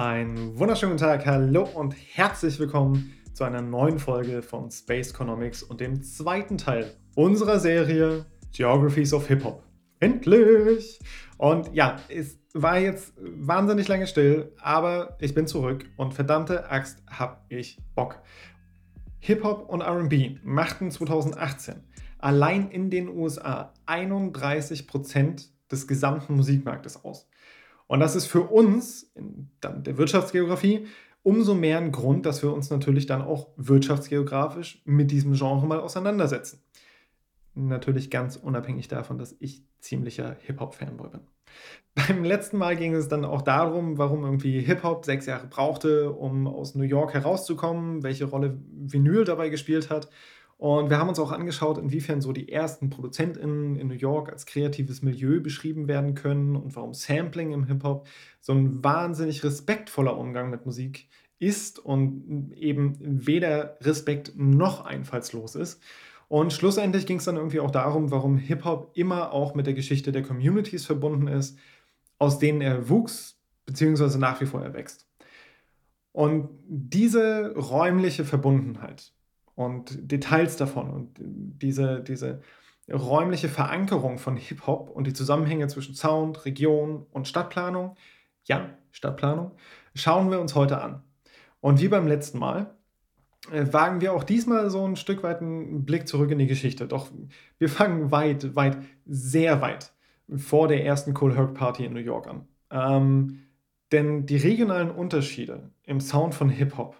Einen wunderschönen Tag, hallo und herzlich willkommen zu einer neuen Folge von Space Economics und dem zweiten Teil unserer Serie Geographies of Hip Hop. Endlich! Und ja, es war jetzt wahnsinnig lange still, aber ich bin zurück und verdammte Axt hab ich Bock. Hip-Hop und RB machten 2018 allein in den USA 31% des gesamten Musikmarktes aus. Und das ist für uns, in der Wirtschaftsgeografie, umso mehr ein Grund, dass wir uns natürlich dann auch wirtschaftsgeografisch mit diesem Genre mal auseinandersetzen. Natürlich ganz unabhängig davon, dass ich ziemlicher Hip-Hop-Fanboy bin. Beim letzten Mal ging es dann auch darum, warum irgendwie Hip-Hop sechs Jahre brauchte, um aus New York herauszukommen, welche Rolle Vinyl dabei gespielt hat und wir haben uns auch angeschaut, inwiefern so die ersten ProduzentInnen in New York als kreatives Milieu beschrieben werden können und warum Sampling im Hip-Hop so ein wahnsinnig respektvoller Umgang mit Musik ist und eben weder Respekt noch einfallslos ist. Und schlussendlich ging es dann irgendwie auch darum, warum Hip-Hop immer auch mit der Geschichte der Communities verbunden ist, aus denen er wuchs, beziehungsweise nach wie vor erwächst. Und diese räumliche Verbundenheit, und Details davon und diese, diese räumliche Verankerung von Hip-Hop und die Zusammenhänge zwischen Sound, Region und Stadtplanung, ja, Stadtplanung, schauen wir uns heute an. Und wie beim letzten Mal äh, wagen wir auch diesmal so ein Stück weit einen Blick zurück in die Geschichte. Doch wir fangen weit, weit, sehr weit vor der ersten Cool Herc Party in New York an. Ähm, denn die regionalen Unterschiede im Sound von Hip-Hop,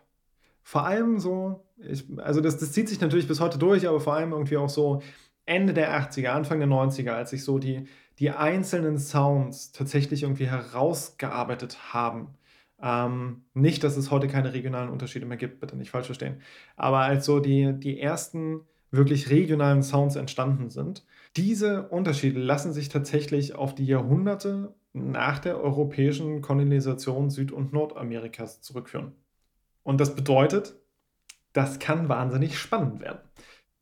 vor allem so ich, also das, das zieht sich natürlich bis heute durch, aber vor allem irgendwie auch so Ende der 80er, Anfang der 90er, als sich so die, die einzelnen Sounds tatsächlich irgendwie herausgearbeitet haben. Ähm, nicht, dass es heute keine regionalen Unterschiede mehr gibt, bitte nicht falsch verstehen. Aber als so die, die ersten wirklich regionalen Sounds entstanden sind, diese Unterschiede lassen sich tatsächlich auf die Jahrhunderte nach der europäischen Kolonisation Süd- und Nordamerikas zurückführen. Und das bedeutet, das kann wahnsinnig spannend werden.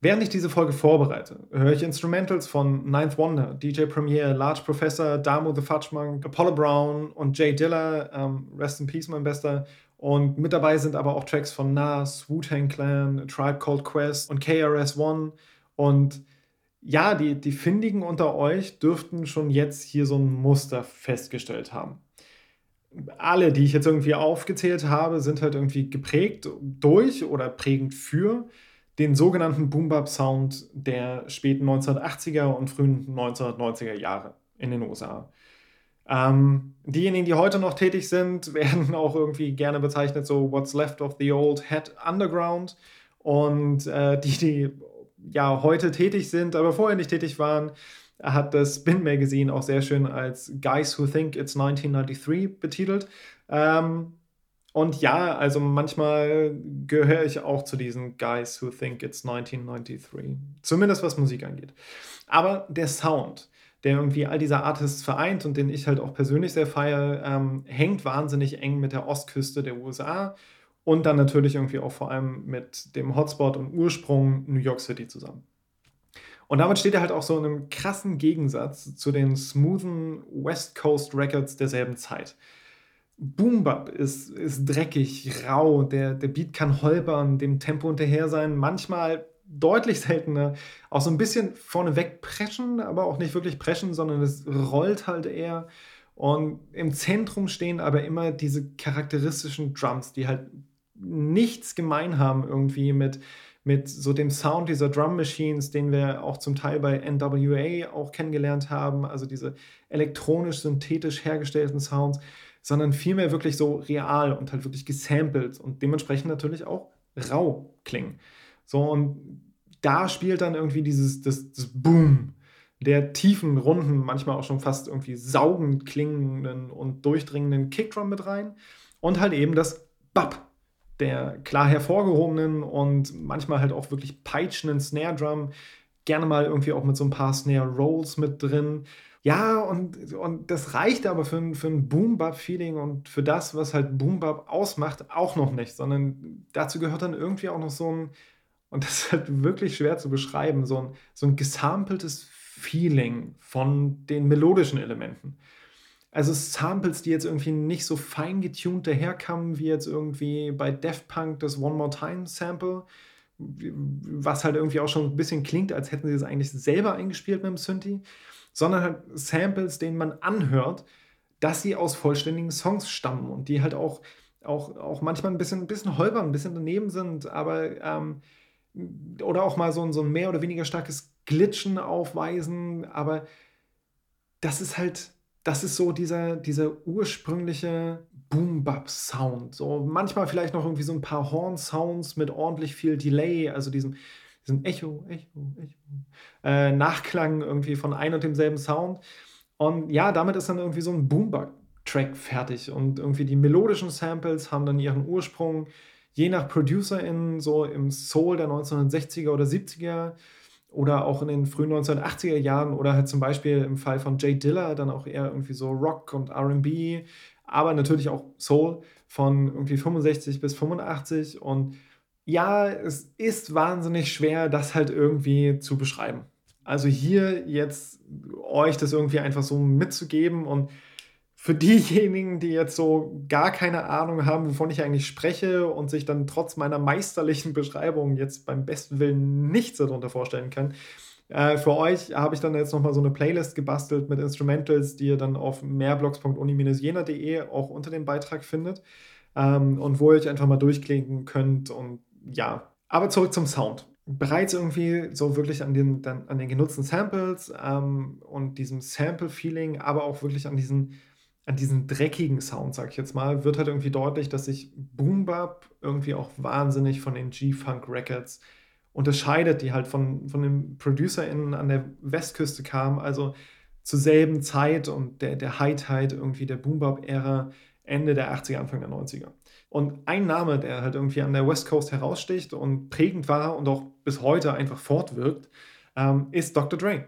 Während ich diese Folge vorbereite, höre ich Instrumentals von Ninth Wonder, DJ Premier, Large Professor, Damo the Fudge Monk, Apollo Brown und Jay Diller, ähm, Rest in Peace, mein Bester. Und mit dabei sind aber auch Tracks von Nas, Wu-Tang Clan, Tribe Called Quest und KRS-One. Und ja, die, die Findigen unter euch dürften schon jetzt hier so ein Muster festgestellt haben alle, die ich jetzt irgendwie aufgezählt habe, sind halt irgendwie geprägt durch oder prägend für den sogenannten Boom-Bap-Sound der späten 1980er und frühen 1990er Jahre in den USA. Ähm, diejenigen, die heute noch tätig sind, werden auch irgendwie gerne bezeichnet so What's Left of the Old Head Underground. Und äh, die, die ja heute tätig sind, aber vorher nicht tätig waren, hat das Spin Magazine auch sehr schön als Guys Who Think It's 1993 betitelt. Ähm, und ja, also manchmal gehöre ich auch zu diesen Guys Who Think It's 1993. Zumindest was Musik angeht. Aber der Sound, der irgendwie all diese Artists vereint und den ich halt auch persönlich sehr feiere, ähm, hängt wahnsinnig eng mit der Ostküste der USA und dann natürlich irgendwie auch vor allem mit dem Hotspot und Ursprung New York City zusammen. Und damit steht er halt auch so in einem krassen Gegensatz zu den smoothen West Coast Records derselben Zeit. Boom Bap ist, ist dreckig, rau, der, der Beat kann holpern, dem Tempo hinterher sein, manchmal deutlich seltener, auch so ein bisschen vorneweg preschen, aber auch nicht wirklich preschen, sondern es rollt halt eher. Und im Zentrum stehen aber immer diese charakteristischen Drums, die halt nichts gemein haben irgendwie mit, mit so dem Sound dieser Drum Machines, den wir auch zum Teil bei NWA auch kennengelernt haben, also diese elektronisch-synthetisch hergestellten Sounds, sondern vielmehr wirklich so real und halt wirklich gesampelt und dementsprechend natürlich auch rau klingen. So und da spielt dann irgendwie dieses das, das Boom der tiefen, runden, manchmal auch schon fast irgendwie saugend klingenden und durchdringenden Kickdrum mit rein und halt eben das Bap der klar hervorgehobenen und manchmal halt auch wirklich peitschenden Snare Drum. Gerne mal irgendwie auch mit so ein paar Snare Rolls mit drin. Ja, und, und das reicht aber für, für ein Boom-Bap-Feeling und für das, was halt Boom-Bap ausmacht, auch noch nicht, sondern dazu gehört dann irgendwie auch noch so ein, und das ist halt wirklich schwer zu beschreiben, so ein, so ein gesampeltes Feeling von den melodischen Elementen. Also Samples, die jetzt irgendwie nicht so fein getuned daherkamen, wie jetzt irgendwie bei Def Punk das One More Time Sample, was halt irgendwie auch schon ein bisschen klingt, als hätten sie das eigentlich selber eingespielt mit dem Synthi, sondern halt Samples, denen man anhört, dass sie aus vollständigen Songs stammen und die halt auch, auch, auch manchmal ein bisschen, ein bisschen holpern, ein bisschen daneben sind, aber ähm, oder auch mal so ein, so ein mehr oder weniger starkes Glitchen aufweisen, aber das ist halt, das ist so dieser, dieser ursprüngliche Boom-Bap-Sound. So manchmal vielleicht noch irgendwie so ein paar Horn-Sounds mit ordentlich viel Delay, also diesem, diesem Echo, Echo, Echo, äh, Nachklang irgendwie von ein und demselben Sound. Und ja, damit ist dann irgendwie so ein Boom-Bap-Track fertig. Und irgendwie die melodischen Samples haben dann ihren Ursprung, je nach ProducerInnen, so im Soul der 1960er oder 70er oder auch in den frühen 1980er Jahren oder halt zum Beispiel im Fall von Jay Diller dann auch eher irgendwie so Rock und RB, aber natürlich auch Soul von irgendwie 65 bis 85 und ja, es ist wahnsinnig schwer, das halt irgendwie zu beschreiben. Also hier jetzt euch das irgendwie einfach so mitzugeben und für diejenigen, die jetzt so gar keine Ahnung haben, wovon ich eigentlich spreche und sich dann trotz meiner meisterlichen Beschreibung jetzt beim besten Willen nichts darunter vorstellen können, äh, für euch habe ich dann jetzt nochmal so eine Playlist gebastelt mit Instrumentals, die ihr dann auf mehrblogs.uni-jena.de auch unter dem Beitrag findet ähm, und wo ihr euch einfach mal durchklicken könnt und ja. Aber zurück zum Sound bereits irgendwie so wirklich an den, an den genutzten Samples ähm, und diesem Sample-Feeling, aber auch wirklich an diesen an diesen dreckigen Sound, sag ich jetzt mal, wird halt irgendwie deutlich, dass sich Boom Bap irgendwie auch wahnsinnig von den G-Funk Records unterscheidet, die halt von, von den ProducerInnen an der Westküste kamen, also zur selben Zeit und der, der High-Tide irgendwie der Boom Bap-Ära Ende der 80er, Anfang der 90er. Und ein Name, der halt irgendwie an der West Coast heraussticht und prägend war und auch bis heute einfach fortwirkt, ähm, ist Dr. Dre.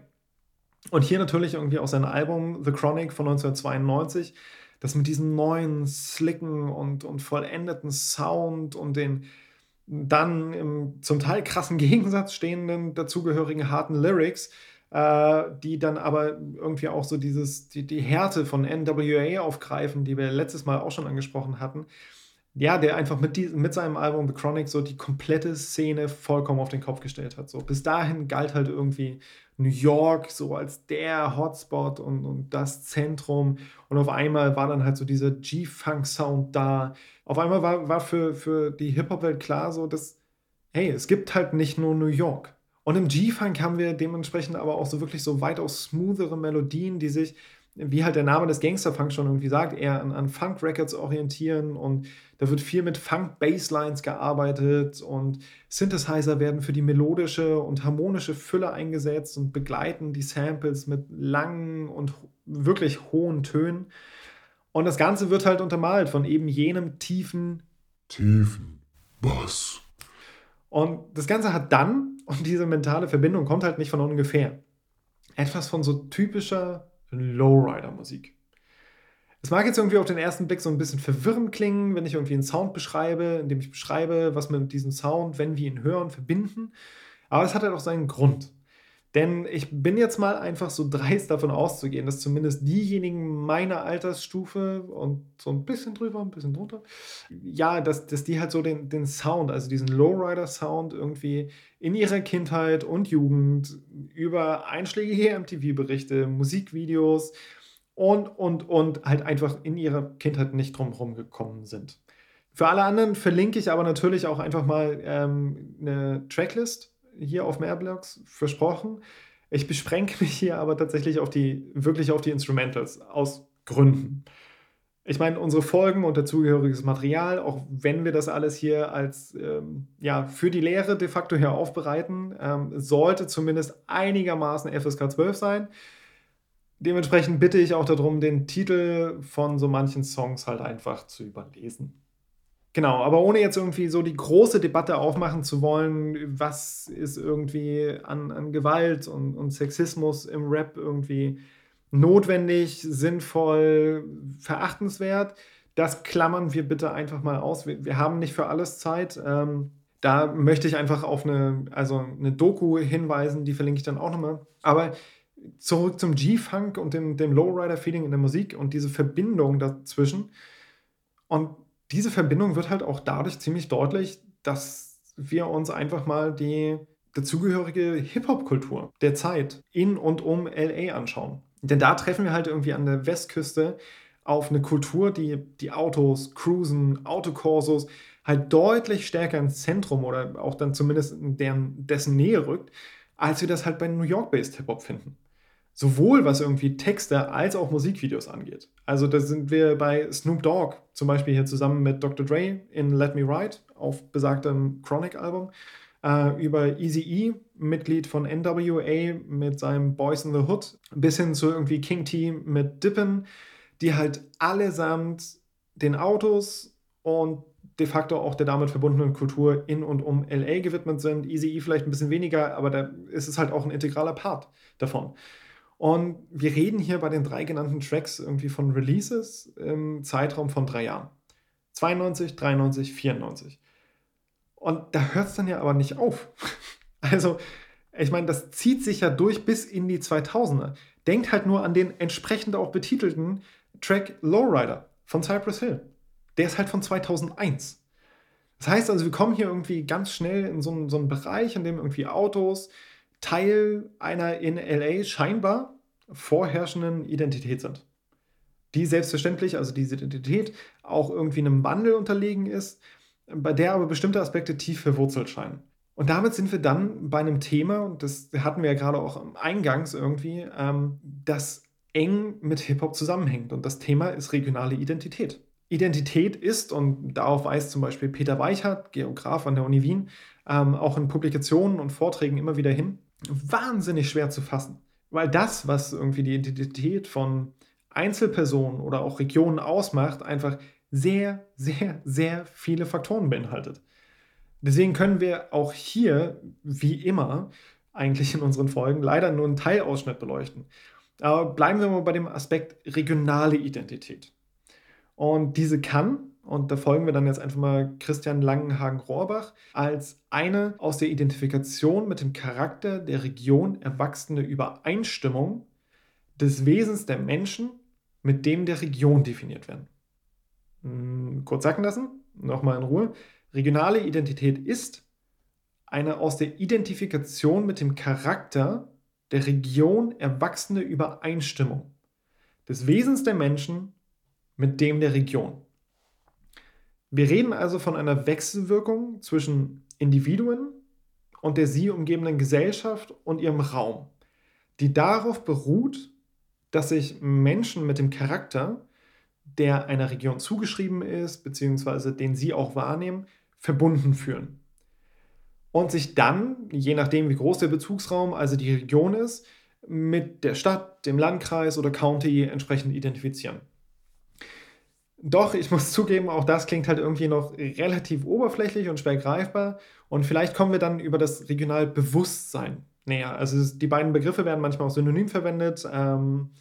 Und hier natürlich irgendwie auch sein Album The Chronic von 1992, das mit diesem neuen, slicken und, und vollendeten Sound und den dann im zum Teil krassen Gegensatz stehenden, dazugehörigen harten Lyrics, äh, die dann aber irgendwie auch so dieses, die, die Härte von NWA aufgreifen, die wir letztes Mal auch schon angesprochen hatten. Ja, der einfach mit, die, mit seinem Album The Chronic so die komplette Szene vollkommen auf den Kopf gestellt hat. So, bis dahin galt halt irgendwie New York so als der Hotspot und, und das Zentrum. Und auf einmal war dann halt so dieser G-Funk-Sound da. Auf einmal war, war für, für die Hip-Hop-Welt klar so, dass, hey, es gibt halt nicht nur New York. Und im G-Funk haben wir dementsprechend aber auch so wirklich so weitaus smoothere Melodien, die sich wie halt der Name des Gangsterfunk schon irgendwie sagt, eher an, an Funk-Records orientieren und da wird viel mit Funk-Basslines gearbeitet und Synthesizer werden für die melodische und harmonische Fülle eingesetzt und begleiten die Samples mit langen und wirklich hohen Tönen. Und das Ganze wird halt untermalt von eben jenem tiefen, tiefen Bass. Und das Ganze hat dann, und diese mentale Verbindung kommt halt nicht von ungefähr, etwas von so typischer Lowrider-Musik. Es mag jetzt irgendwie auf den ersten Blick so ein bisschen verwirrend klingen, wenn ich irgendwie einen Sound beschreibe, indem ich beschreibe, was wir mit diesem Sound, wenn wir ihn hören, verbinden. Aber es hat halt auch seinen Grund. Denn ich bin jetzt mal einfach so dreist davon auszugehen, dass zumindest diejenigen meiner Altersstufe und so ein bisschen drüber, ein bisschen drunter, ja, dass, dass die halt so den, den Sound, also diesen Lowrider-Sound irgendwie in ihrer Kindheit und Jugend über einschlägige MTV-Berichte, Musikvideos und, und, und halt einfach in ihrer Kindheit nicht drumherum gekommen sind. Für alle anderen verlinke ich aber natürlich auch einfach mal ähm, eine Tracklist hier auf Mehrblogs versprochen. Ich beschränke mich hier aber tatsächlich auf die, wirklich auf die Instrumentals aus Gründen. Ich meine, unsere Folgen und dazugehöriges Material, auch wenn wir das alles hier als ähm, ja, für die Lehre de facto hier aufbereiten, ähm, sollte zumindest einigermaßen FSK 12 sein. Dementsprechend bitte ich auch darum, den Titel von so manchen Songs halt einfach zu überlesen. Genau, aber ohne jetzt irgendwie so die große Debatte aufmachen zu wollen, was ist irgendwie an, an Gewalt und, und Sexismus im Rap irgendwie notwendig, sinnvoll, verachtenswert, das klammern wir bitte einfach mal aus. Wir, wir haben nicht für alles Zeit. Ähm, da möchte ich einfach auf eine, also eine Doku hinweisen, die verlinke ich dann auch nochmal. Aber zurück zum G-Funk und dem, dem Lowrider-Feeling in der Musik und diese Verbindung dazwischen. Und diese Verbindung wird halt auch dadurch ziemlich deutlich, dass wir uns einfach mal die dazugehörige Hip-Hop-Kultur der Zeit in und um LA anschauen. Denn da treffen wir halt irgendwie an der Westküste auf eine Kultur, die die Autos, Cruisen, Autokorsos halt deutlich stärker ins Zentrum oder auch dann zumindest in deren, dessen Nähe rückt, als wir das halt bei New York-based Hip-Hop finden. Sowohl was irgendwie Texte als auch Musikvideos angeht. Also da sind wir bei Snoop Dogg, zum Beispiel hier zusammen mit Dr. Dre in Let Me Ride auf besagtem Chronic-Album, äh, über Easy E, Mitglied von NWA mit seinem Boys in the Hood, bis hin zu irgendwie King T mit Dippin, die halt allesamt den Autos und de facto auch der damit verbundenen Kultur in und um LA gewidmet sind. Easy E vielleicht ein bisschen weniger, aber da ist es halt auch ein integraler Part davon. Und wir reden hier bei den drei genannten Tracks irgendwie von Releases im Zeitraum von drei Jahren. 92, 93, 94. Und da hört es dann ja aber nicht auf. Also, ich meine, das zieht sich ja durch bis in die 2000er. Denkt halt nur an den entsprechend auch betitelten Track Lowrider von Cypress Hill. Der ist halt von 2001. Das heißt also, wir kommen hier irgendwie ganz schnell in so einen, so einen Bereich, in dem irgendwie Autos Teil einer in LA scheinbar vorherrschenden Identität sind. Die selbstverständlich, also diese Identität, auch irgendwie einem Wandel unterlegen ist bei der aber bestimmte Aspekte tief verwurzelt scheinen. Und damit sind wir dann bei einem Thema, und das hatten wir ja gerade auch eingangs irgendwie, ähm, das eng mit Hip-Hop zusammenhängt. Und das Thema ist regionale Identität. Identität ist, und darauf weist zum Beispiel Peter Weichert, Geograf an der Uni Wien, ähm, auch in Publikationen und Vorträgen immer wieder hin, wahnsinnig schwer zu fassen. Weil das, was irgendwie die Identität von Einzelpersonen oder auch Regionen ausmacht, einfach sehr, sehr, sehr viele Faktoren beinhaltet. Deswegen können wir auch hier, wie immer, eigentlich in unseren Folgen leider nur einen Teilausschnitt beleuchten. Aber bleiben wir mal bei dem Aspekt regionale Identität. Und diese kann, und da folgen wir dann jetzt einfach mal Christian Langenhagen-Rohrbach, als eine aus der Identifikation mit dem Charakter der Region erwachsene Übereinstimmung des Wesens der Menschen mit dem der Region definiert werden. Hm, kurz sacken lassen, nochmal in Ruhe. Regionale Identität ist eine aus der Identifikation mit dem Charakter der Region erwachsene Übereinstimmung des Wesens der Menschen mit dem der Region. Wir reden also von einer Wechselwirkung zwischen Individuen und der sie umgebenden Gesellschaft und ihrem Raum, die darauf beruht, dass sich Menschen mit dem Charakter der einer Region zugeschrieben ist, beziehungsweise den sie auch wahrnehmen, verbunden fühlen. Und sich dann, je nachdem wie groß der Bezugsraum, also die Region ist, mit der Stadt, dem Landkreis oder County entsprechend identifizieren. Doch, ich muss zugeben, auch das klingt halt irgendwie noch relativ oberflächlich und schwer greifbar. Und vielleicht kommen wir dann über das Regionalbewusstsein näher. Also die beiden Begriffe werden manchmal auch synonym verwendet. Ähm,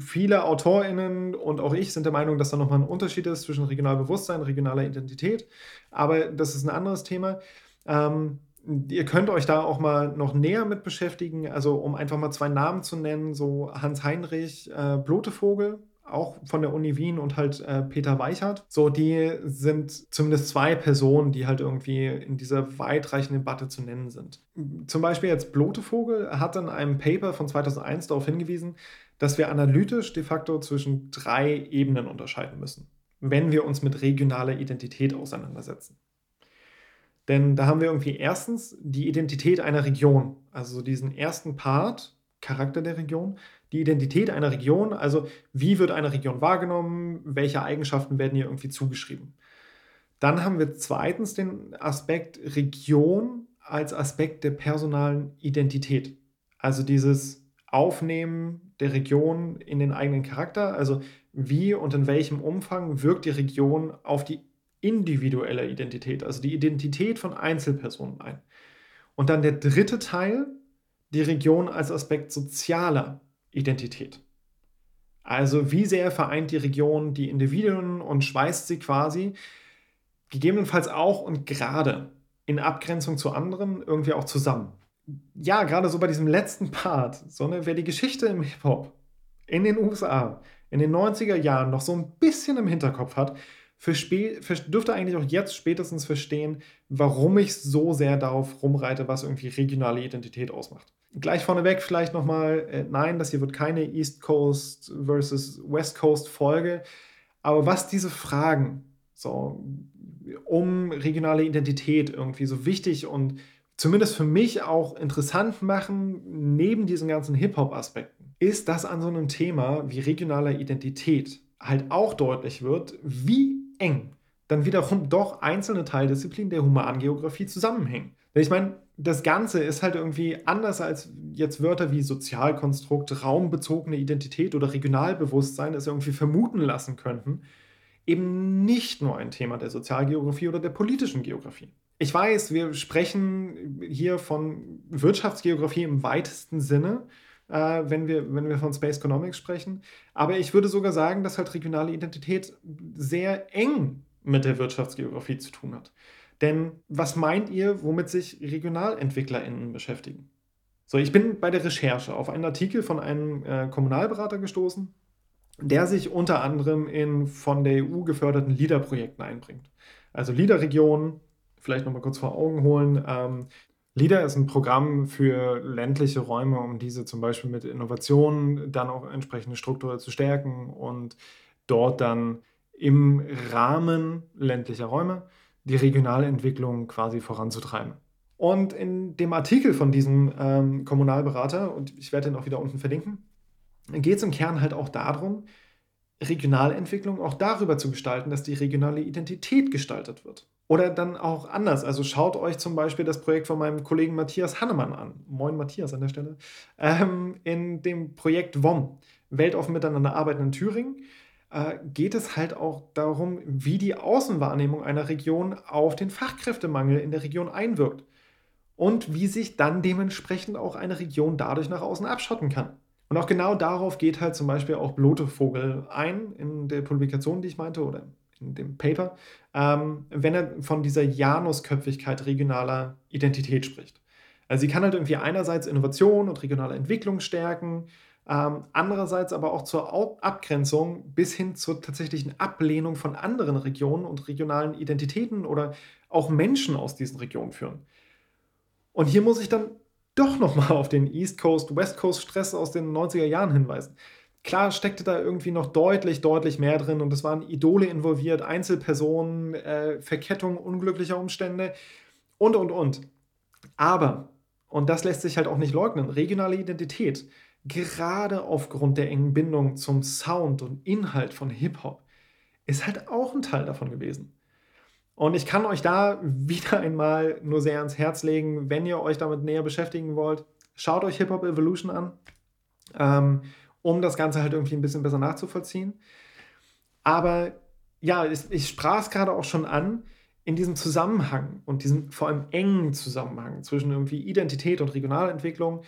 viele AutorInnen und auch ich sind der Meinung, dass da nochmal ein Unterschied ist zwischen Regionalbewusstsein und regionaler Identität. Aber das ist ein anderes Thema. Ähm, ihr könnt euch da auch mal noch näher mit beschäftigen. Also, um einfach mal zwei Namen zu nennen: so Hans-Heinrich äh, Blotevogel, auch von der Uni Wien und halt äh, Peter Weichert. So, die sind zumindest zwei Personen, die halt irgendwie in dieser weitreichenden Debatte zu nennen sind. Zum Beispiel jetzt Blotevogel hat in einem Paper von 2001 darauf hingewiesen, dass wir analytisch de facto zwischen drei Ebenen unterscheiden müssen, wenn wir uns mit regionaler Identität auseinandersetzen. Denn da haben wir irgendwie erstens die Identität einer Region, also diesen ersten Part, Charakter der Region, die Identität einer Region, also wie wird eine Region wahrgenommen, welche Eigenschaften werden ihr irgendwie zugeschrieben. Dann haben wir zweitens den Aspekt Region als Aspekt der personalen Identität. Also dieses Aufnehmen der Region in den eigenen Charakter, also wie und in welchem Umfang wirkt die Region auf die individuelle Identität, also die Identität von Einzelpersonen ein. Und dann der dritte Teil, die Region als Aspekt sozialer Identität. Also wie sehr vereint die Region die Individuen und schweißt sie quasi gegebenenfalls auch und gerade in Abgrenzung zu anderen irgendwie auch zusammen. ja, gerade so bei diesem letzten Part, so eine, wer die Geschichte im Hip-Hop in den USA in den 90er Jahren noch so ein bisschen im Hinterkopf hat, dürfte eigentlich auch jetzt spätestens verstehen, warum ich so sehr darauf rumreite, was irgendwie regionale Identität ausmacht. Gleich vorneweg vielleicht nochmal, äh, nein, das hier wird keine East Coast versus West Coast Folge, aber was diese Fragen so um regionale Identität irgendwie so wichtig und zumindest für mich auch interessant machen, neben diesen ganzen Hip-Hop-Aspekten, ist, dass an so einem Thema wie regionaler Identität halt auch deutlich wird, wie eng dann wiederum doch einzelne Teildisziplinen der Humangeografie zusammenhängen. Ich meine, das Ganze ist halt irgendwie anders als jetzt Wörter wie Sozialkonstrukt, raumbezogene Identität oder Regionalbewusstsein es irgendwie vermuten lassen könnten, eben nicht nur ein Thema der Sozialgeografie oder der politischen Geografie. Ich weiß, wir sprechen hier von Wirtschaftsgeografie im weitesten Sinne, äh, wenn, wir, wenn wir von Space Economics sprechen. Aber ich würde sogar sagen, dass halt regionale Identität sehr eng mit der Wirtschaftsgeografie zu tun hat. Denn was meint ihr, womit sich RegionalentwicklerInnen beschäftigen? So, ich bin bei der Recherche auf einen Artikel von einem äh, Kommunalberater gestoßen, der sich unter anderem in von der EU geförderten LIDA-Projekten einbringt. Also LIDA-Regionen, vielleicht nochmal kurz vor Augen holen. Ähm, LIDA ist ein Programm für ländliche Räume, um diese zum Beispiel mit Innovationen dann auch entsprechende strukturell zu stärken und dort dann im Rahmen ländlicher Räume die regionale Entwicklung quasi voranzutreiben. Und in dem Artikel von diesem ähm, Kommunalberater, und ich werde den auch wieder unten verlinken, geht es im Kern halt auch darum, Regionalentwicklung auch darüber zu gestalten, dass die regionale Identität gestaltet wird. Oder dann auch anders. Also schaut euch zum Beispiel das Projekt von meinem Kollegen Matthias Hannemann an. Moin Matthias an der Stelle. Ähm, in dem Projekt WOM, Weltoffen miteinander arbeiten in Thüringen, äh, geht es halt auch darum, wie die Außenwahrnehmung einer Region auf den Fachkräftemangel in der Region einwirkt. Und wie sich dann dementsprechend auch eine Region dadurch nach außen abschotten kann. Und auch genau darauf geht halt zum Beispiel auch Blotevogel ein in der Publikation, die ich meinte, oder in dem Paper, ähm, wenn er von dieser Janusköpfigkeit regionaler Identität spricht. Also sie kann halt irgendwie einerseits Innovation und regionale Entwicklung stärken, ähm, andererseits aber auch zur Abgrenzung bis hin zur tatsächlichen Ablehnung von anderen Regionen und regionalen Identitäten oder auch Menschen aus diesen Regionen führen. Und hier muss ich dann doch nochmal auf den East Coast, West Coast Stress aus den 90er Jahren hinweisen. Klar steckte da irgendwie noch deutlich, deutlich mehr drin und es waren Idole involviert, Einzelpersonen, äh, Verkettung unglücklicher Umstände und, und, und. Aber, und das lässt sich halt auch nicht leugnen, regionale Identität, gerade aufgrund der engen Bindung zum Sound und Inhalt von Hip-Hop, ist halt auch ein Teil davon gewesen. Und ich kann euch da wieder einmal nur sehr ans Herz legen, wenn ihr euch damit näher beschäftigen wollt, schaut euch Hip-Hop Evolution an. Ähm, um das Ganze halt irgendwie ein bisschen besser nachzuvollziehen. Aber ja, ich, ich sprach es gerade auch schon an, in diesem Zusammenhang und diesem vor allem engen Zusammenhang zwischen irgendwie Identität und Regionalentwicklung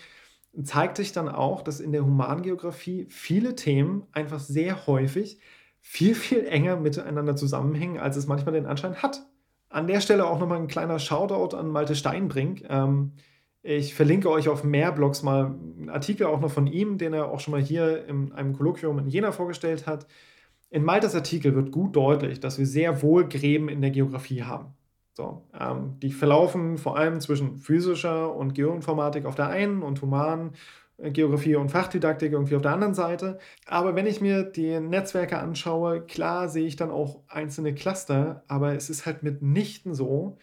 zeigt sich dann auch, dass in der Humangeografie viele Themen einfach sehr häufig viel, viel enger miteinander zusammenhängen, als es manchmal den Anschein hat. An der Stelle auch nochmal ein kleiner Shoutout an Malte Steinbrink. Ähm, ich verlinke euch auf mehr Blogs mal einen Artikel auch noch von ihm, den er auch schon mal hier in einem Kolloquium in Jena vorgestellt hat. In Maltas Artikel wird gut deutlich, dass wir sehr wohl Gräben in der Geografie haben. So, ähm, die verlaufen vor allem zwischen physischer und Geoinformatik auf der einen und humanen äh, Geografie und Fachdidaktik irgendwie auf der anderen Seite. Aber wenn ich mir die Netzwerke anschaue, klar sehe ich dann auch einzelne Cluster, aber es ist halt mitnichten so,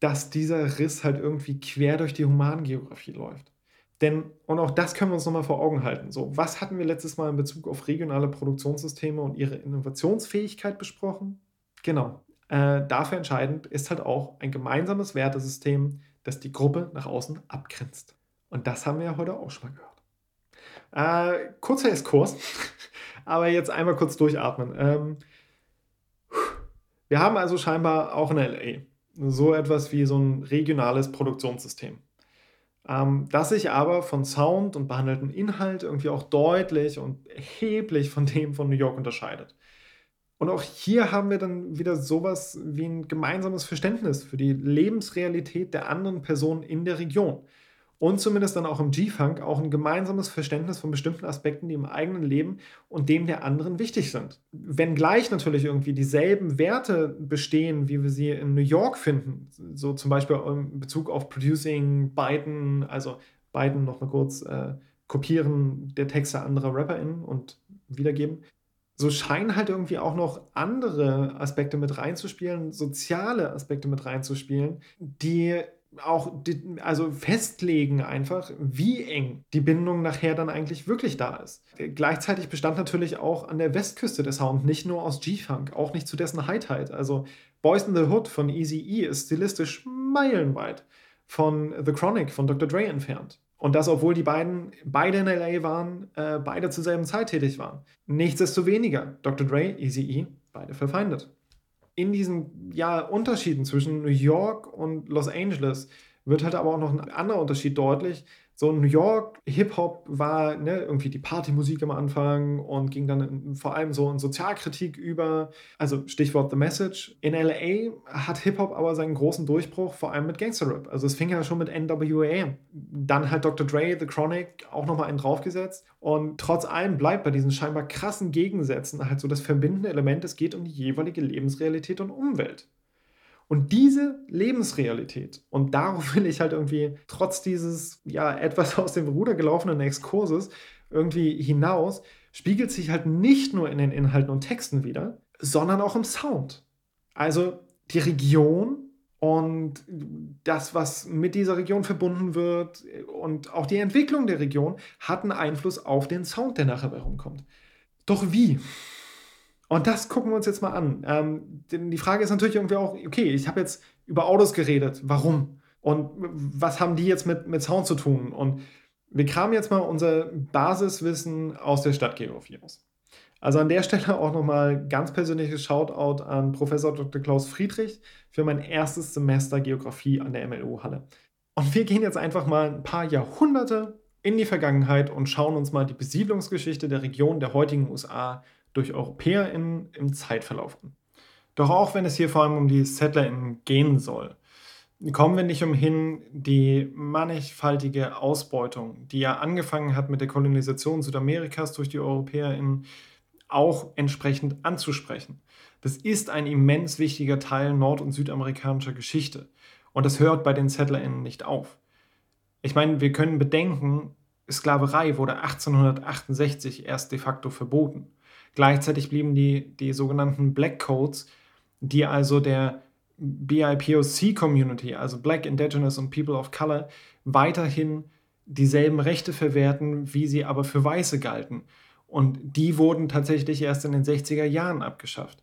dass dieser Riss halt irgendwie quer durch die Humangeografie läuft. Denn, und auch das können wir uns nochmal vor Augen halten. So, was hatten wir letztes Mal in Bezug auf regionale Produktionssysteme und ihre Innovationsfähigkeit besprochen? Genau. Äh, dafür entscheidend ist halt auch ein gemeinsames Wertesystem, das die Gruppe nach außen abgrenzt. Und das haben wir ja heute auch schon mal gehört. Äh, kurzer Exkurs, aber jetzt einmal kurz durchatmen. Ähm, wir haben also scheinbar auch eine LA so etwas wie so ein regionales Produktionssystem. Ähm, das sich aber von Sound und behandeltem Inhalt irgendwie auch deutlich und erheblich von dem von New York unterscheidet. Und auch hier haben wir dann wieder sowas wie ein gemeinsames Verständnis für die Lebensrealität der anderen Personen in der Region. und zumindest dann auch im G-Funk auch ein gemeinsames Verständnis von bestimmten Aspekten, die im eigenen Leben und dem der anderen wichtig sind. Wenngleich natürlich irgendwie dieselben Werte bestehen, wie wir sie in New York finden, so zum Beispiel in Bezug auf Producing, Biden, also Biden noch mal kurz äh, kopieren der Texte anderer RapperInnen und wiedergeben. So scheinen halt irgendwie auch noch andere Aspekte mit reinzuspielen, soziale Aspekte mit reinzuspielen, die auch die, also festlegen einfach, wie eng die Bindung nachher dann eigentlich wirklich da ist. Gleichzeitig bestand natürlich auch an der Westküste der Sound nicht nur aus G-Funk, auch nicht zu dessen Highheit. Also Boys in the Hood von Easy E ist stilistisch meilenweit von The Chronic von Dr. Dre entfernt. Und das, obwohl die beiden beide in LA waren, äh, beide zur selben Zeit tätig waren. Nichtsdestoweniger, Dr. Dre, Easy E, beide verfeindet. In diesen ja, Unterschieden zwischen New York und Los Angeles wird halt aber auch noch ein anderer Unterschied deutlich, so New York, Hip-Hop war ne, irgendwie die Partymusik am Anfang und ging dann vor allem so in Sozialkritik über, also Stichwort The Message. In LA hat Hip-Hop aber seinen großen Durchbruch vor allem mit Gangster-Rap. Also es fing ja schon mit NWA. Dann halt Dr. Dre, The Chronic auch nochmal einen draufgesetzt. Und trotz allem bleibt bei diesen scheinbar krassen Gegensätzen halt so das verbindende Element, es geht um die jeweilige Lebensrealität und Umwelt. Und diese Lebensrealität, und darauf will ich halt irgendwie trotz dieses ja etwas aus dem Ruder gelaufenen Exkurses irgendwie hinaus, spiegelt sich halt nicht nur in den Inhalten und Texten wieder, sondern auch im Sound. Also die Region und das, was mit dieser Region verbunden wird und auch die Entwicklung der Region hat einen Einfluss auf den Sound, der nachher herumkommt. Doch wie? Und das gucken wir uns jetzt mal an. Ähm, denn die Frage ist natürlich irgendwie auch, okay, ich habe jetzt über Autos geredet. Warum? Und was haben die jetzt mit, mit Sound zu tun? Und wir kramen jetzt mal unser Basiswissen aus der Stadtgeografie aus. Also an der Stelle auch nochmal ganz persönliches Shoutout an Professor Dr. Klaus Friedrich für mein erstes Semester Geografie an der MLU-Halle. Und wir gehen jetzt einfach mal ein paar Jahrhunderte in die Vergangenheit und schauen uns mal die Besiedlungsgeschichte der Region der heutigen USA durch EuropäerInnen im Zeitverlauf an. Doch auch wenn es hier vor allem um die SettlerInnen gehen soll, kommen wir nicht umhin, die mannigfaltige Ausbeutung, die ja angefangen hat mit der Kolonisation Südamerikas durch die EuropäerInnen, auch entsprechend anzusprechen. Das ist ein immens wichtiger Teil nord- und südamerikanischer Geschichte. Und das hört bei den SettlerInnen nicht auf. Ich meine, wir können bedenken, Sklaverei wurde 1868 erst de facto verboten. Gleichzeitig blieben die, die sogenannten Black Codes, die also der BIPOC-Community, also Black, Indigenous und People of Color, weiterhin dieselben Rechte verwerten, wie sie aber für Weiße galten. Und die wurden tatsächlich erst in den 60er Jahren abgeschafft.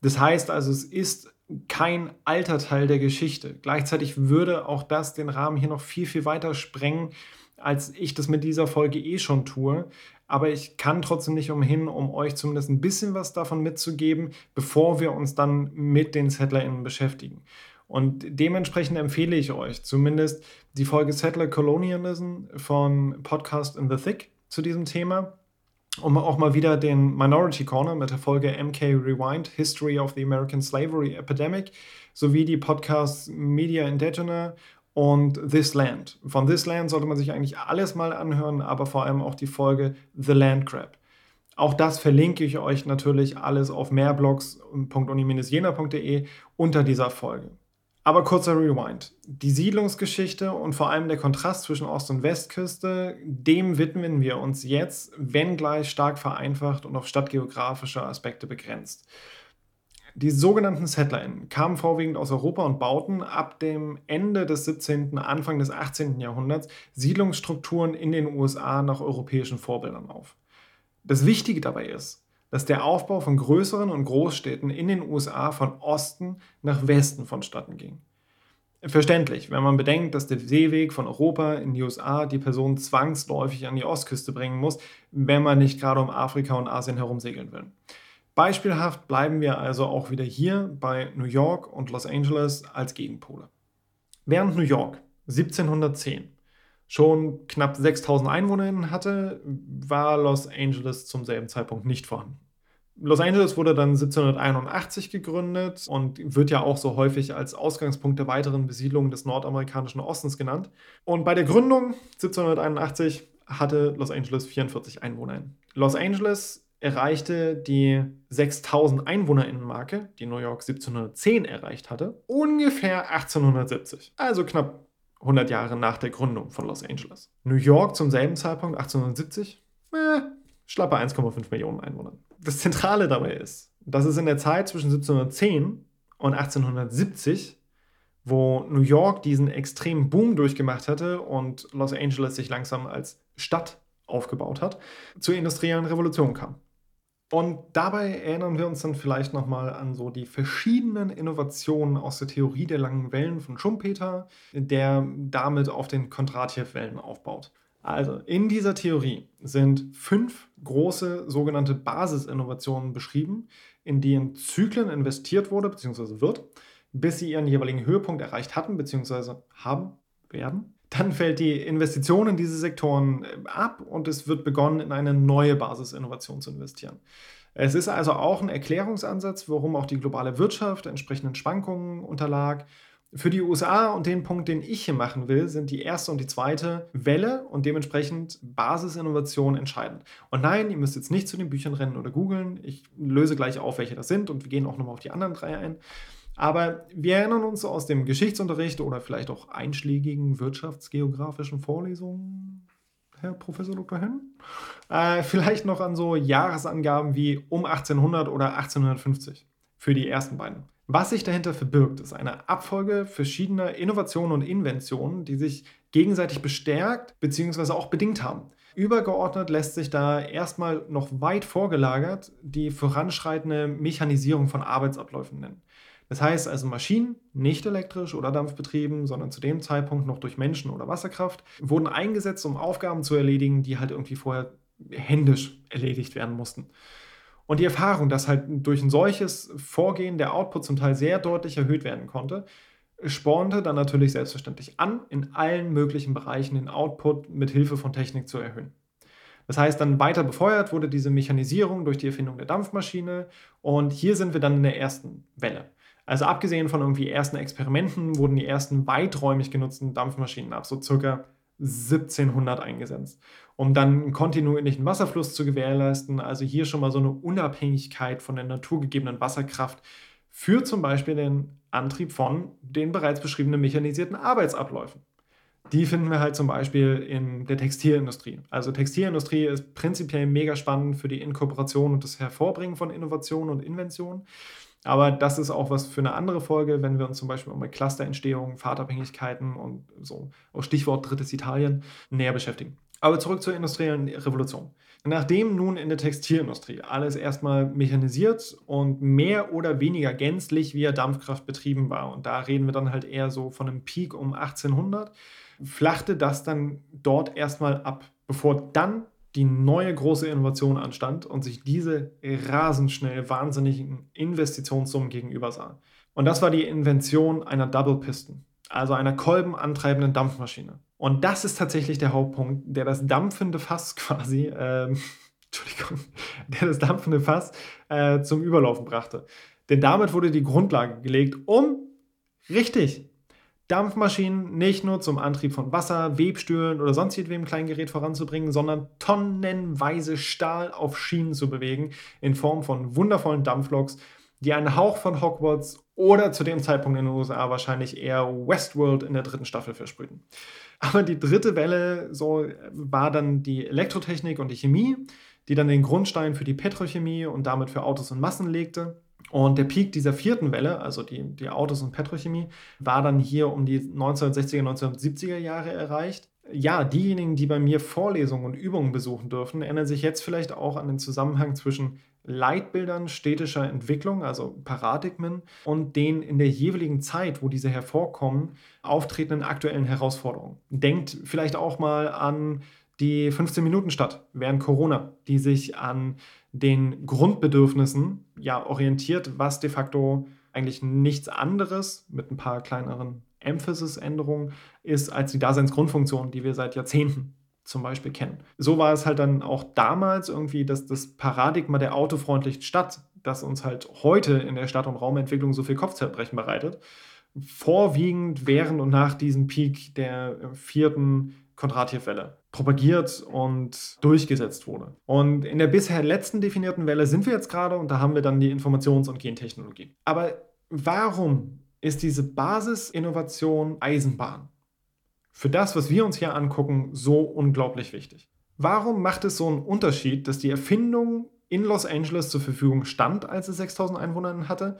Das heißt also, es ist kein alter Teil der Geschichte. Gleichzeitig würde auch das den Rahmen hier noch viel, viel weiter sprengen, als ich das mit dieser Folge eh schon tue aber ich kann trotzdem nicht umhin, um euch zumindest ein bisschen was davon mitzugeben, bevor wir uns dann mit den SettlerInnen beschäftigen. Und dementsprechend empfehle ich euch zumindest die Folge Settler Colonialism von Podcast in the Thick zu diesem Thema, um auch mal wieder den Minority Corner mit der Folge MK Rewind, History of the American Slavery Epidemic, sowie die Podcasts Media Indigena und This Land. Von This Land sollte man sich eigentlich alles mal anhören, aber vor allem auch die Folge The Land Crab. Auch das verlinke ich euch natürlich alles auf mehrblogs.uni-jena.de unter dieser Folge. Aber kurzer Rewind. Die Siedlungsgeschichte und vor allem der Kontrast zwischen Ost- und Westküste, dem widmen wir uns jetzt, wenngleich stark vereinfacht und auf stadtgeografische Aspekte begrenzt. Die sogenannten SettlerInnen kamen vorwiegend aus Europa und bauten ab dem Ende des 17., Anfang des 18. Jahrhunderts Siedlungsstrukturen in den USA nach europäischen Vorbildern auf. Das Wichtige dabei ist, dass der Aufbau von größeren und Großstädten in den USA von Osten nach Westen vonstatten ging. Verständlich, wenn man bedenkt, dass der Seeweg von Europa in die USA die Person zwangsläufig an die Ostküste bringen muss, wenn man nicht gerade um Afrika und Asien herumsegeln will. Beispielhaft bleiben wir also auch wieder hier bei New York und Los Angeles als Gegenpole. Während New York 1710 schon knapp 6000 Einwohnerinnen hatte, war Los Angeles zum selben Zeitpunkt nicht vorhanden. Los Angeles wurde dann 1781 gegründet und wird ja auch so häufig als Ausgangspunkt der weiteren Besiedlung des nordamerikanischen Ostens genannt. Und bei der Gründung 1781 hatte Los Angeles 44 Einwohner. Los Angeles erreichte die 6000 EinwohnerInnen-Marke, die New York 1710 erreicht hatte, ungefähr 1870. Also knapp 100 Jahre nach der Gründung von Los Angeles. New York zum selben Zeitpunkt, 1870, äh, schlappe 1,5 Millionen Einwohner. Das Zentrale dabei ist, dass es in der Zeit zwischen 1710 und 1870, wo New York diesen extremen Boom durchgemacht hatte und Los Angeles sich langsam als Stadt aufgebaut hat, zur industriellen Revolution kam. Und dabei erinnern wir uns dann vielleicht nochmal an so die verschiedenen Innovationen aus der Theorie der langen Wellen von Schumpeter, der damit auf den Kondratjew-Wellen aufbaut. Also in dieser Theorie sind fünf große sogenannte Basisinnovationen beschrieben, in die in Zyklen investiert wurde bzw. wird, bis sie ihren jeweiligen Höhepunkt erreicht hatten bzw. haben werden. Dann fällt die Investition in diese Sektoren äh, ab und es wird begonnen, in eine neue Basisinnovation zu investieren. Es ist also auch ein Erklärungsansatz, warum auch die globale Wirtschaft entsprechenden Schwankungen unterlag. Für die USA und den Punkt, den ich hier machen will, sind die erste und die zweite Welle und dementsprechend Basisinnovation entscheidend. Und nein, ihr müsst jetzt nicht zu den Büchern rennen oder googeln. Ich löse gleich auf, welche das sind und wir gehen auch nochmal auf die anderen drei ein. Aber wir erinnern uns aus dem Geschichtsunterricht oder vielleicht auch einschlägigen wirtschaftsgeografischen Vorlesungen, Herr Professor Dr. Henn, äh, vielleicht noch an so Jahresangaben wie um 1800 oder 1850 für die ersten beiden. Was sich dahinter verbirgt, ist eine Abfolge verschiedener Innovationen und Inventionen, die sich gegenseitig bestärkt bzw. auch bedingt haben. Übergeordnet lässt sich da erstmal noch weit vorgelagert die voranschreitende Mechanisierung von Arbeitsabläufen nennen. Das heißt also Maschinen, nicht elektrisch oder dampfbetrieben, sondern zu dem Zeitpunkt noch durch Menschen oder Wasserkraft, wurden eingesetzt, um Aufgaben zu erledigen, die halt irgendwie vorher händisch erledigt werden mussten. Und die Erfahrung, dass halt durch ein solches Vorgehen der Output zum Teil sehr deutlich erhöht werden konnte, spornte dann natürlich selbstverständlich an, in allen möglichen Bereichen den Output mit Hilfe von Technik zu erhöhen. Das heißt, dann weiter befeuert wurde diese Mechanisierung durch die Erfindung der Dampfmaschine und hier sind wir dann in der ersten Welle. Also abgesehen von irgendwie ersten Experimenten wurden die ersten weiträumig genutzten Dampfmaschinen ab so circa 1700 eingesetzt, um dann einen kontinuierlichen Wasserfluss zu gewährleisten. Also hier schon mal so eine Unabhängigkeit von der naturgegebenen Wasserkraft für zum Beispiel den Antrieb von den bereits beschriebenen mechanisierten Arbeitsabläufen. Die finden wir halt zum Beispiel in der Textilindustrie. Also Textilindustrie ist prinzipiell mega spannend für die Inkorporation und das Hervorbringen von Innovationen und Inventionen. Aber das ist auch was für eine andere Folge, wenn wir uns zum Beispiel mit Clusterentstehung, Fahrtabhängigkeiten und so, auch Stichwort drittes Italien, näher beschäftigen. Aber zurück zur industriellen Revolution. Nachdem nun in der Textilindustrie alles erstmal mechanisiert und mehr oder weniger gänzlich via Dampfkraft betrieben war, und da reden wir dann halt eher so von einem Peak um 1800, flachte das dann dort erstmal ab, bevor dann die neue große Innovation anstand und sich diese rasend schnell wahnsinnigen Investitionssummen gegenüber sah. Und das war die Invention einer Double Piston, also einer kolbenantreibenden Dampfmaschine. Und das ist tatsächlich der Hauptpunkt, der das dampfende Fass quasi, ähm, Entschuldigung, der das dampfende Fass äh, zum Überlaufen brachte. Denn damit wurde die Grundlage gelegt, um richtig Dampfmaschinen nicht nur zum Antrieb von Wasser, Webstühlen oder sonst jedem kleinen Gerät voranzubringen, sondern tonnenweise Stahl auf Schienen zu bewegen in Form von wundervollen Dampfloks, die einen Hauch von Hogwarts oder zu dem Zeitpunkt in den USA wahrscheinlich eher Westworld in der dritten Staffel versprühten. Aber die dritte Welle so war dann die Elektrotechnik und die Chemie, die dann den Grundstein für die Petrochemie und damit für Autos und Massen legte. Und der Peak dieser vierten Welle, also die, die Autos- und Petrochemie, war dann hier um die 1960er, 1970er Jahre erreicht. Ja, diejenigen, die bei mir Vorlesungen und Übungen besuchen dürfen, erinnern sich jetzt vielleicht auch an den Zusammenhang zwischen Leitbildern städtischer Entwicklung, also Paradigmen, und den in der jeweiligen Zeit, wo diese hervorkommen, auftretenden aktuellen Herausforderungen. Denkt vielleicht auch mal an die 15-Minuten-Stadt während Corona, die sich an den Grundbedürfnissen ja orientiert, was de facto eigentlich nichts anderes mit ein paar kleineren Emphasis-Änderungen ist als die Daseinsgrundfunktion, die wir seit Jahrzehnten zum Beispiel kennen. So war es halt dann auch damals irgendwie, dass das Paradigma der autofreundlichen Stadt, das uns halt heute in der Stadt- und Raumentwicklung so viel Kopfzerbrechen bereitet, vorwiegend während und nach diesem Peak der vierten Kondratjew-Welle propagiert und durchgesetzt wurde. Und in der bisher letzten definierten Welle sind wir jetzt gerade und da haben wir dann die Informations- und Gentechnologie. Aber warum ist diese Basisinnovation Eisenbahn für das, was wir uns hier angucken, so unglaublich wichtig? Warum macht es so einen Unterschied, dass die Erfindung in Los Angeles zur Verfügung stand, als es 6000 Einwohner hatte,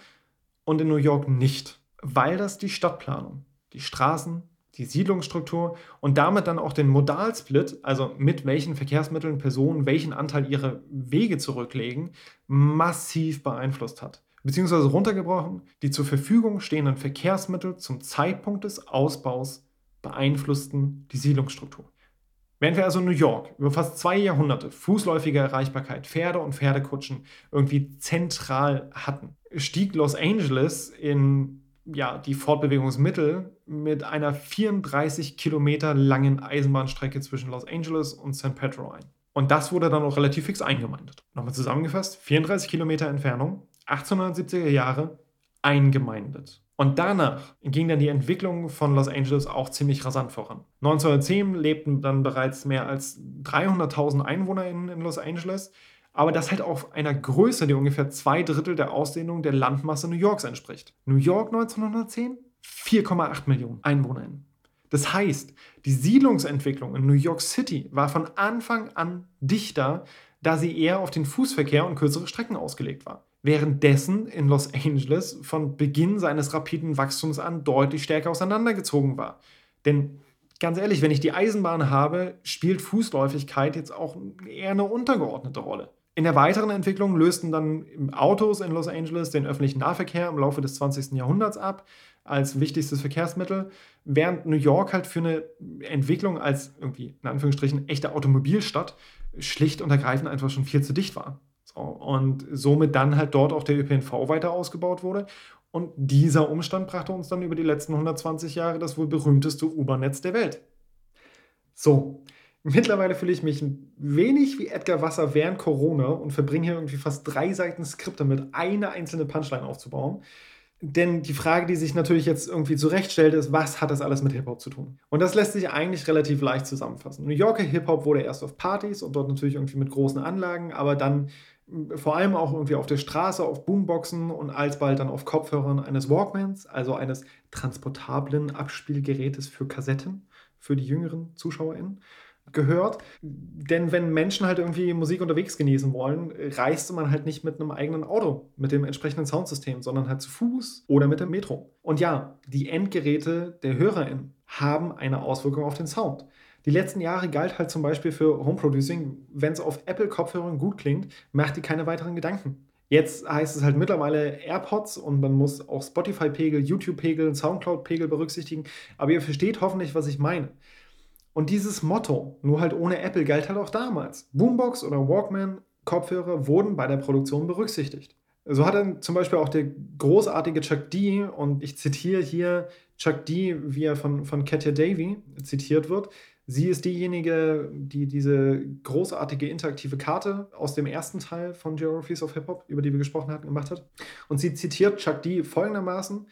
und in New York nicht? Weil das die Stadtplanung, die Straßen, die Siedlungsstruktur und damit dann auch den Modalsplit, also mit welchen Verkehrsmitteln Personen welchen Anteil ihrer Wege zurücklegen, massiv beeinflusst hat. Beziehungsweise runtergebrochen, die zur Verfügung stehenden Verkehrsmittel zum Zeitpunkt des Ausbaus beeinflussten die Siedlungsstruktur. Während wir also in New York über fast zwei Jahrhunderte fußläufige Erreichbarkeit, Pferde und Pferdekutschen irgendwie zentral hatten, stieg Los Angeles in ja, die Fortbewegungsmittel mit einer 34 Kilometer langen Eisenbahnstrecke zwischen Los Angeles und San Pedro ein. Und das wurde dann auch relativ fix eingemeindet. Nochmal zusammengefasst, 34 Kilometer Entfernung, 1870er Jahre, eingemeindet. Und danach ging dann die Entwicklung von Los Angeles auch ziemlich rasant voran. 1910 lebten dann bereits mehr als 300.000 Einwohner in, in Los Angeles aber das halt auf einer Größe, die ungefähr zwei Drittel der Ausdehnung der Landmasse New Yorks entspricht. New York 1910 4,8 Millionen EinwohnerInnen. Das heißt, die Siedlungsentwicklung in New York City war von Anfang an dichter, da sie eher auf den Fußverkehr und kürzere Strecken ausgelegt war. Währenddessen in Los Angeles von Beginn seines rapiden Wachstums an deutlich stärker auseinandergezogen war. Denn ganz ehrlich, wenn ich die Eisenbahn habe, spielt Fußläufigkeit jetzt auch eher eine untergeordnete Rolle. In der weiteren Entwicklung lösten dann Autos in Los Angeles den öffentlichen Nahverkehr im Laufe des 20. Jahrhunderts ab als wichtigstes Verkehrsmittel, während New York halt für eine Entwicklung als irgendwie in Anführungsstrichen echte Automobilstadt schlicht und ergreifend einfach schon viel zu dicht war. So, und somit dann halt dort auch der ÖPNV weiter ausgebaut wurde. Und dieser Umstand brachte uns dann über die letzten 120 Jahre das wohl berühmteste U-Bahn-Netz der Welt. So, Mittlerweile fühle ich mich ein wenig wie Edgar Wasser während Corona und verbringe hier irgendwie fast drei Seiten Skript damit, eine einzelne Punchline aufzubauen. Denn die Frage, die sich natürlich jetzt irgendwie zurechtstellt, ist, was hat das alles mit Hip-Hop zu tun? Und das lässt sich eigentlich relativ leicht zusammenfassen. New Yorker Hip-Hop wurde erst auf Partys und dort natürlich irgendwie mit großen Anlagen, aber dann vor allem auch irgendwie auf der Straße, auf Boomboxen und alsbald dann auf Kopfhörern eines Walkmans, also eines transportablen Abspielgerätes für Kassetten für die jüngeren ZuschauerInnen gehört. Denn wenn Menschen halt irgendwie Musik unterwegs genießen wollen, reist man halt nicht mit einem eigenen Auto, mit dem entsprechenden Soundsystem, sondern halt zu Fuß oder mit dem Metro. Und ja, die Endgeräte der HörerInnen haben eine Auswirkung auf den Sound. Die letzten Jahre galt halt zum Beispiel für Home Producing, wenn es auf Apple-Kopfhörern gut klingt, macht die keine weiteren Gedanken. Jetzt heißt es halt mittlerweile AirPods und man muss auch Spotify-Pegel, YouTube-Pegel, Soundcloud-Pegel berücksichtigen. Aber ihr versteht hoffentlich, was ich meine. Und dieses Motto, nur halt ohne Apple, galt halt auch damals. Boombox oder Walkman, Kopfhörer wurden bei der Produktion berücksichtigt. So hat dann zum Beispiel auch der großartige Chuck D, und ich zitiere hier Chuck D, wie er von, von Katja Davy zitiert wird. Sie ist diejenige, die diese großartige interaktive Karte aus dem ersten Teil von Geographies of Hip Hop, über die wir gesprochen hatten, gemacht hat. Und sie zitiert Chuck D folgendermaßen: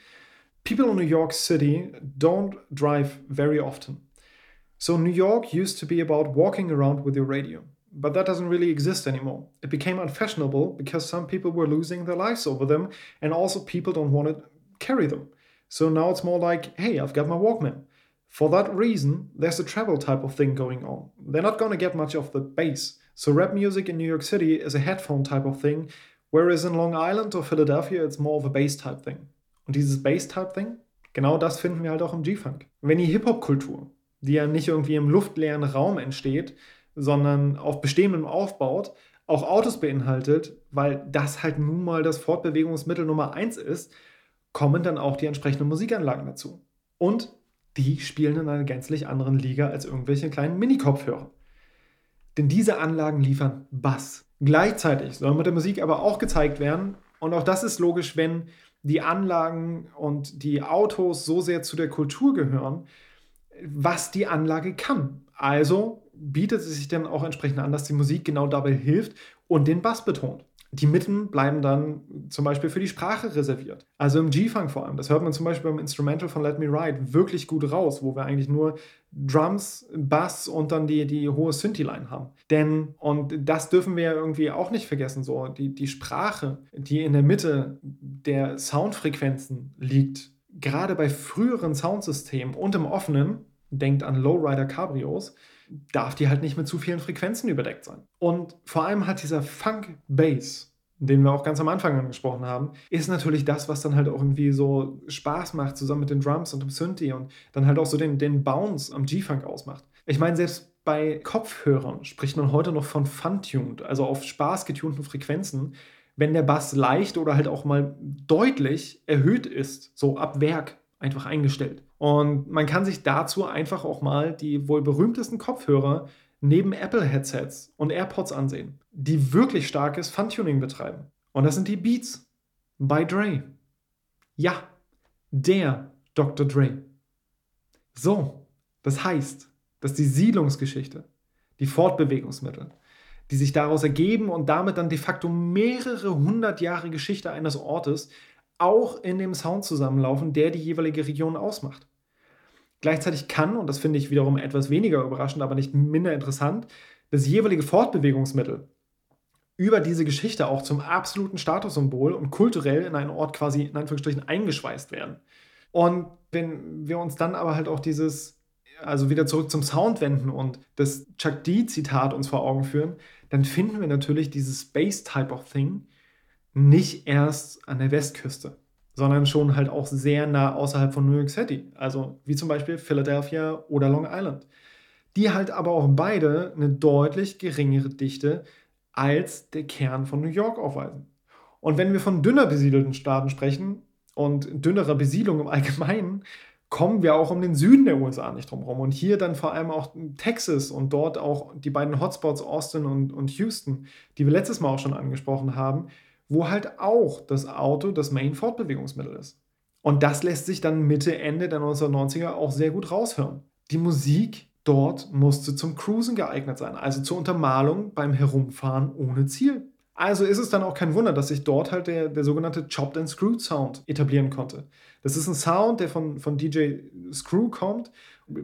People in New York City don't drive very often. So New York used to be about walking around with your radio, but that doesn't really exist anymore. It became unfashionable because some people were losing their lives over them, and also people don't want to carry them. So now it's more like, hey, I've got my Walkman. For that reason, there's a travel type of thing going on. They're not going to get much of the bass. So rap music in New York City is a headphone type of thing, whereas in Long Island or Philadelphia it's more of a bass type thing. Und dieses Bass type thing, genau das finden wir halt auch im G-Funk. Wenn die Hip-Hop-Kultur die ja nicht irgendwie im luftleeren Raum entsteht, sondern auf bestehendem aufbaut, auch Autos beinhaltet, weil das halt nun mal das Fortbewegungsmittel Nummer eins ist, kommen dann auch die entsprechenden Musikanlagen dazu. Und die spielen in einer gänzlich anderen Liga als irgendwelche kleinen Mini-Kopfhörer. Denn diese Anlagen liefern Bass. Gleichzeitig soll mit der Musik aber auch gezeigt werden, und auch das ist logisch, wenn die Anlagen und die Autos so sehr zu der Kultur gehören, was die Anlage kann. Also bietet es sich dann auch entsprechend an, dass die Musik genau dabei hilft und den Bass betont. Die Mitten bleiben dann zum Beispiel für die Sprache reserviert. Also im G-Funk vor allem. Das hört man zum Beispiel beim Instrumental von Let Me Ride wirklich gut raus, wo wir eigentlich nur Drums, Bass und dann die, die hohe Synthi-Line haben. Denn, und das dürfen wir ja irgendwie auch nicht vergessen, so die, die Sprache, die in der Mitte der Soundfrequenzen liegt, gerade bei früheren Soundsystemen und im offenen, denkt an Lowrider Cabrios, darf die halt nicht mit zu vielen Frequenzen überdeckt sein. Und vor allem hat dieser Funk-Bass, den wir auch ganz am Anfang angesprochen haben, ist natürlich das, was dann halt auch irgendwie so Spaß macht, zusammen mit den Drums und dem Synthi und dann halt auch so den, den Bounce am G-Funk ausmacht. Ich meine, selbst bei Kopfhörern spricht man heute noch von Fun-Tuned, also auf Spaß getunten Frequenzen, wenn der Bass leicht oder halt auch mal deutlich erhöht ist, so ab Werk einfach eingestellt. Und man kann sich dazu einfach auch mal die wohl berühmtesten Kopfhörer neben Apple-Headsets und AirPods ansehen, die wirklich starkes Fun-Tuning betreiben. Und das sind die Beats by Dre. Ja, der Dr. Dre. So, das heißt, dass die Siedlungsgeschichte, die Fortbewegungsmittel, die sich daraus ergeben und damit dann de facto mehrere hundert Jahre Geschichte eines Ortes auch in dem Sound zusammenlaufen, der die jeweilige Region ausmacht. Gleichzeitig kann, und das finde ich wiederum etwas weniger überraschend, aber nicht minder interessant, das jeweilige Fortbewegungsmittel über diese Geschichte auch zum absoluten Statussymbol und kulturell in einen Ort quasi in Anführungsstrichen eingeschweißt werden. Und wenn wir uns dann aber halt auch dieses, also wieder zurück zum Sound wenden und das Chuck D-Zitat uns vor Augen führen, dann finden wir natürlich dieses Space Type of Thing nicht erst an der Westküste, sondern schon halt auch sehr nah außerhalb von New York City, also wie zum Beispiel Philadelphia oder Long Island, die halt aber auch beide eine deutlich geringere Dichte als der Kern von New York aufweisen. Und wenn wir von dünner besiedelten Staaten sprechen und dünnerer Besiedlung im Allgemeinen, kommen wir auch um den Süden der USA nicht drum herum. Und hier dann vor allem auch Texas und dort auch die beiden Hotspots Austin und, und Houston, die wir letztes Mal auch schon angesprochen haben, wo halt auch das Auto das Main-Fortbewegungsmittel ist. Und das lässt sich dann Mitte, Ende der 1990er auch sehr gut raushören. Die Musik dort musste zum Cruisen geeignet sein, also zur Untermalung beim Herumfahren ohne Ziel. Also ist es dann auch kein Wunder, dass sich dort halt der, der sogenannte Chopped and Screwed Sound etablieren konnte. Das ist ein Sound, der von, von DJ Screw kommt.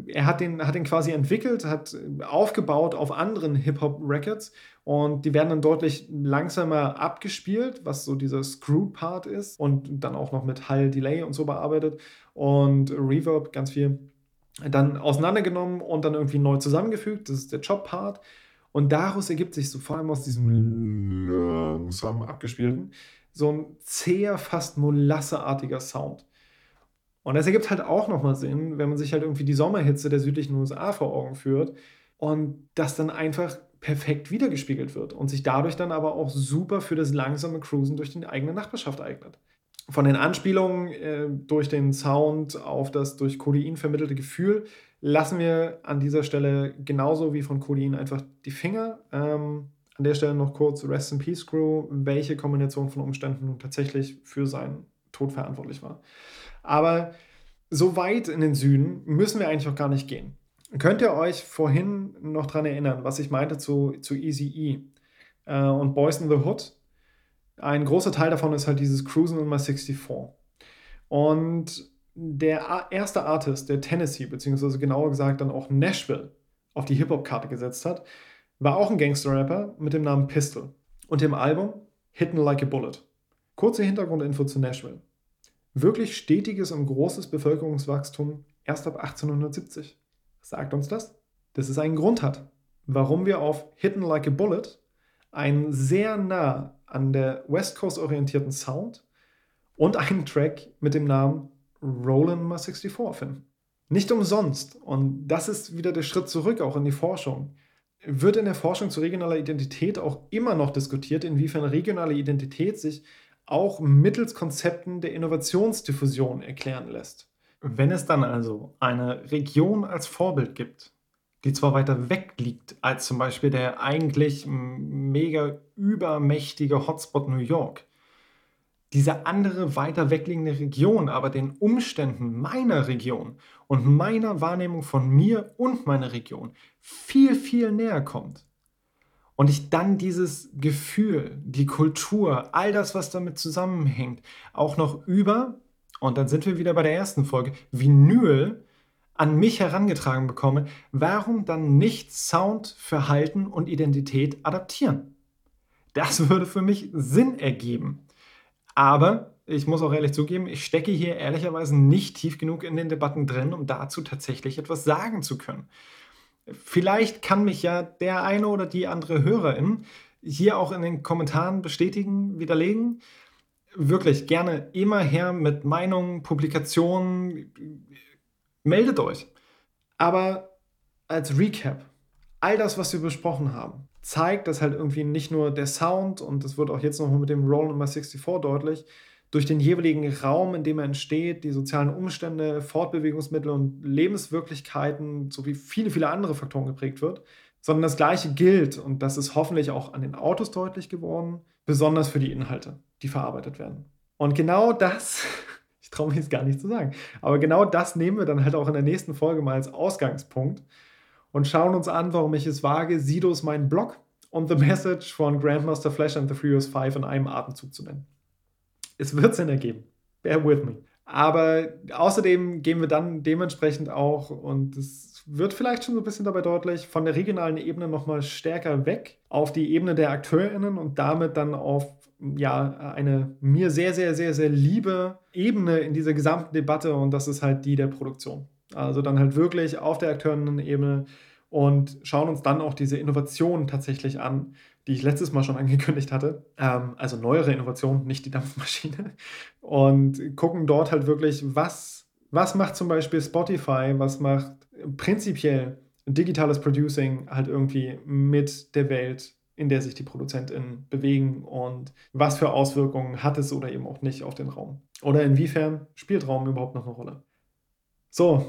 Er hat den, hat den quasi entwickelt, hat aufgebaut auf anderen Hip-Hop-Records und die werden dann deutlich langsamer abgespielt, was so dieser Screwed-Part ist und dann auch noch mit Hall-Delay und so bearbeitet und Reverb ganz viel dann auseinandergenommen und dann irgendwie neu zusammengefügt. Das ist der Chop-Part. Und daraus ergibt sich so vor allem aus diesem langsam abgespielten so ein zäher, fast molasseartiger Sound. Und das ergibt halt auch nochmal Sinn, wenn man sich halt irgendwie die Sommerhitze der südlichen USA vor Augen führt und das dann einfach perfekt wiedergespiegelt wird und sich dadurch dann aber auch super für das langsame Cruisen durch die eigene Nachbarschaft eignet. Von den Anspielungen äh, durch den Sound auf das durch Codein vermittelte Gefühl lassen wir an dieser Stelle genauso wie von Codein einfach die Finger. Ähm, an der Stelle noch kurz Rest in Peace Crew, welche Kombination von Umständen nun tatsächlich für seinen Tod verantwortlich war. Aber so weit in den Süden müssen wir eigentlich auch gar nicht gehen. Könnt ihr euch vorhin noch daran erinnern, was ich meinte zu, zu Easy E äh, und Boys in the Hood? Ein großer Teil davon ist halt dieses Cruising in My 64. Und der erste Artist, der Tennessee, beziehungsweise genauer gesagt dann auch Nashville auf die Hip-Hop-Karte gesetzt hat, war auch ein Gangster-Rapper mit dem Namen Pistol und dem Album Hidden Like a Bullet. Kurze Hintergrundinfo zu Nashville. Wirklich stetiges und großes Bevölkerungswachstum erst ab 1870. Was sagt uns das? Dass es einen Grund hat, warum wir auf Hidden Like a Bullet einen sehr nah an der West Coast orientierten Sound und einen Track mit dem Namen Roland Ma 64 finden. Nicht umsonst, und das ist wieder der Schritt zurück auch in die Forschung, wird in der Forschung zu regionaler Identität auch immer noch diskutiert, inwiefern regionale Identität sich auch mittels Konzepten der Innovationsdiffusion erklären lässt. Wenn es dann also eine Region als Vorbild gibt, die zwar weiter weg liegt als zum Beispiel der eigentlich mega übermächtige Hotspot New York, diese andere, weiter wegliegende Region aber den Umständen meiner Region und meiner Wahrnehmung von mir und meiner Region viel, viel näher kommt. Und ich dann dieses Gefühl, die Kultur, all das, was damit zusammenhängt, auch noch über, und dann sind wir wieder bei der ersten Folge, Vinyl an mich herangetragen bekomme, warum dann nicht Sound, Verhalten und Identität adaptieren? Das würde für mich Sinn ergeben. Aber ich muss auch ehrlich zugeben, ich stecke hier ehrlicherweise nicht tief genug in den Debatten drin, um dazu tatsächlich etwas sagen zu können. Vielleicht kann mich ja der eine oder die andere Hörerin hier auch in den Kommentaren bestätigen, widerlegen. Wirklich gerne immer her mit Meinungen, Publikationen. Meldet euch. Aber als Recap, all das, was wir besprochen haben, zeigt, dass halt irgendwie nicht nur der Sound, und das wird auch jetzt nochmal mit dem Roll Nummer 64 deutlich, durch den jeweiligen Raum, in dem er entsteht, die sozialen Umstände, Fortbewegungsmittel und Lebenswirklichkeiten sowie viele, viele andere Faktoren geprägt wird, sondern das Gleiche gilt, und das ist hoffentlich auch an den Autos deutlich geworden, besonders für die Inhalte, die verarbeitet werden. Und genau das, ich traue mich jetzt gar nicht zu sagen, aber genau das nehmen wir dann halt auch in der nächsten Folge mal als Ausgangspunkt und schauen uns an, warum ich es wage, Sidos meinen Blog und The Message von Grandmaster Flash and the Furious 5 in einem Atemzug zu nennen. Es wird Sinn ergeben. Bear with me. Aber außerdem gehen wir dann dementsprechend auch, und es wird vielleicht schon so ein bisschen dabei deutlich, von der regionalen Ebene nochmal stärker weg auf die Ebene der AkteurInnen und damit dann auf ja, eine mir sehr, sehr, sehr, sehr liebe Ebene in dieser gesamten Debatte und das ist halt die der Produktion. Also dann halt wirklich auf der Akteurinnen-Ebene und schauen uns dann auch diese Innovationen tatsächlich an, die ich letztes Mal schon angekündigt hatte. Ähm, also neuere Innovationen, nicht die Dampfmaschine. Und gucken dort halt wirklich, was, was macht zum Beispiel Spotify, was macht prinzipiell digitales Producing halt irgendwie mit der Welt, in der sich die ProduzentInnen bewegen und was für Auswirkungen hat es oder eben auch nicht auf den Raum. Oder inwiefern spielt Raum überhaupt noch eine Rolle. So,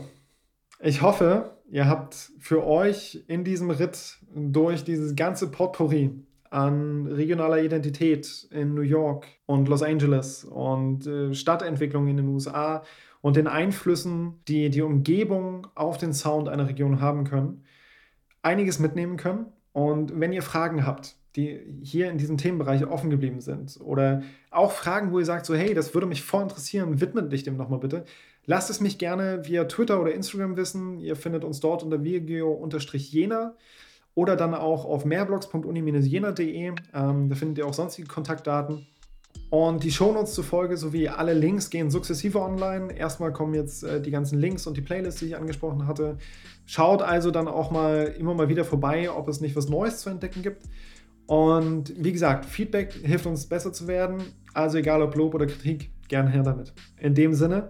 ich hoffe, ihr habt für euch in diesem Ritt durch dieses ganze Potpourri an regionaler Identität in New York und Los Angeles und äh, Stadtentwicklung in den USA und den Einflüssen, die die Umgebung auf den Sound einer Region haben können, einiges mitnehmen können. Und wenn ihr Fragen habt, die hier in diesem Themenbereich offen geblieben sind oder auch Fragen, wo ihr sagt, so hey, das würde mich voll interessieren, widmet dich dem nochmal bitte, lasst es mich gerne via Twitter oder Instagram wissen. Ihr findet uns dort unter virgeo-jena oder dann auch auf mehrblogs.uni-jena.de. Ähm, da findet ihr auch sonstige Kontaktdaten. Und die Shownotes zur Folge sowie alle Links gehen sukzessive online. Erstmal kommen jetzt äh, die ganzen Links und die Playlists, die ich angesprochen hatte. Schaut also dann auch mal immer mal wieder vorbei, ob es nicht was Neues zu entdecken gibt. Und wie gesagt, Feedback hilft uns besser zu werden. Also egal ob Lob oder Kritik, gern her damit. In dem Sinne,